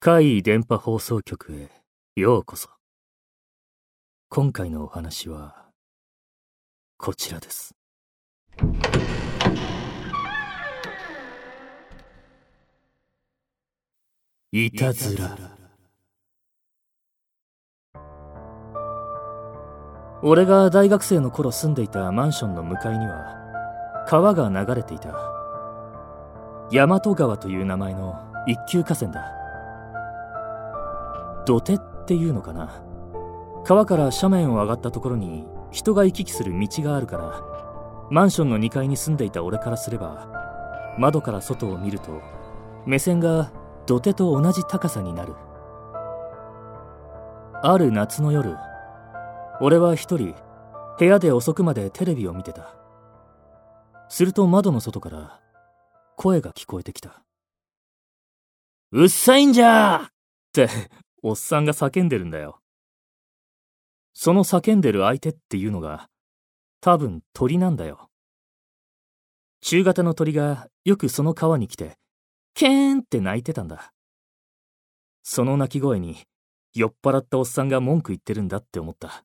怪異電波放送局へようこそ。今回のお話は、こちらです。いたずら。俺が大学生の頃住んでいたマンションの向かいには、川が流れていた。大和川という名前の一級河川だ。土手っていうのかな川から斜面を上がったところに人が行き来する道があるからマンションの2階に住んでいた俺からすれば窓から外を見ると目線が土手と同じ高さになるある夏の夜俺は一人部屋で遅くまでテレビを見てたすると窓の外から声が聞こえてきた「うっさいんじゃー!」っておっさんが叫んでるんだよ。その叫んでる相手っていうのが、多分鳥なんだよ。中型の鳥がよくその川に来て、ケーンって鳴いてたんだ。その鳴き声に、酔っ払ったおっさんが文句言ってるんだって思った。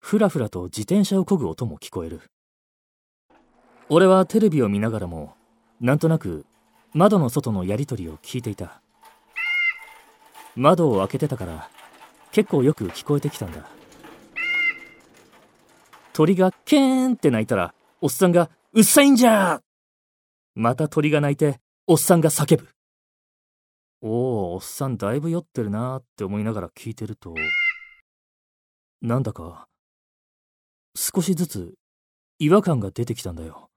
ふらふらと自転車を漕ぐ音も聞こえる。俺はテレビを見ながらも、なんとなく窓の外のやりとりを聞いていた。窓を開けてたから結構よく聞こえてきたんだ。鳥がケーンって鳴いたらおっさんがうっさいんじゃまた鳥が鳴いておっさんが叫ぶ。おおおっさんだいぶ酔ってるなーって思いながら聞いてるとなんだか少しずつ違和感が出てきたんだよ。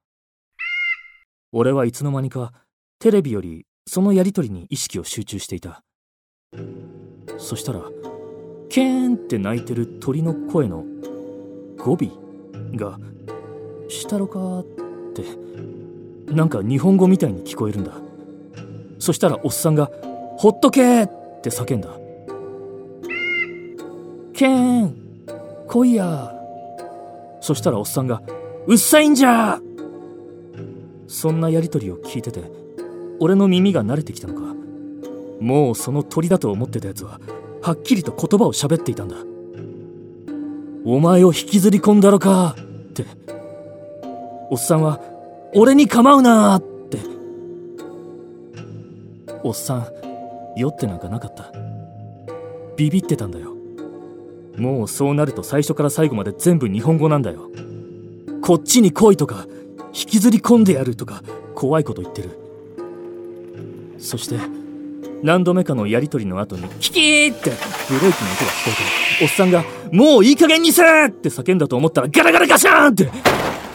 俺はいつの間にかテレビよりそのやりとりに意識を集中していたそしたらケーンって鳴いてる鳥の声の語尾が「したろか」ってなんか日本語みたいに聞こえるんだそしたらおっさんが「ほっとけ!」って叫んだ「ケーン来いや」そしたらおっさんが「うっさいんじゃ!」そんなやりとりを聞いてて俺の耳が慣れてきたのか。もうその鳥だと思ってたやつははっきりと言葉を喋っていたんだ。お前を引きずり込んだろかって。おっさんは俺に構うなって。おっさん酔ってなんかなかった。ビビってたんだよ。もうそうなると最初から最後まで全部日本語なんだよ。こっちに来いとか。引きずり込んでやるとか怖いこと言ってる。そして何度目かのやり取りの後にキキーってブレーキの音が聞こえておっさんが「もういい加減にせ!」って叫んだと思ったらガラガラガシャーンって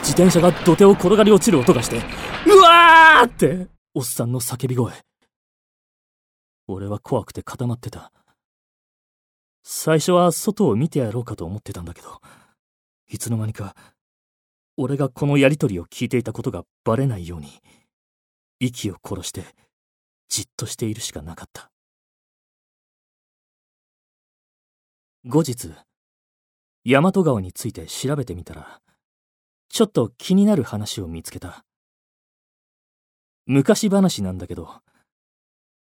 自転車が土手を転がり落ちる音がしてうわーっておっさんの叫び声。俺は怖くて固まってた。最初は外を見てやろうかと思ってたんだけどいつの間にか俺がこのやり取りを聞いていたことがバレないように息を殺してじっとしているしかなかった。後日大和川について調べてみたらちょっと気になる話を見つけた。昔話なんだけど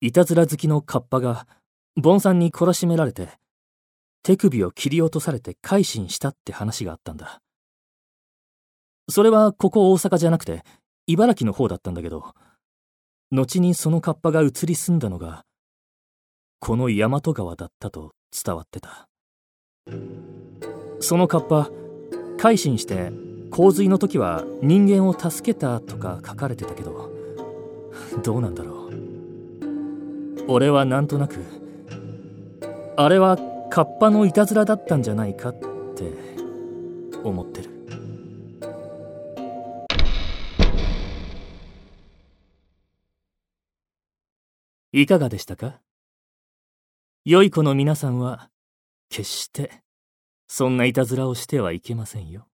いたずら好きのカッパがボンさんに懲らしめられて手首を切り落とされて改心したって話があったんだ。それはここ大阪じゃなくて茨城の方だったんだけど後にそのカッパが移り住んだのがこの大和川だったと伝わってた。そのカッパ改心して洪水の時は人間を助けたとか書かれてたけどどうなんだろう。俺はなんとなくあれはカッパのいたずらだったんじゃないかって思ってる。いかがでしたか？良い子の皆さんは決してそんないたずらをしてはいけませんよ。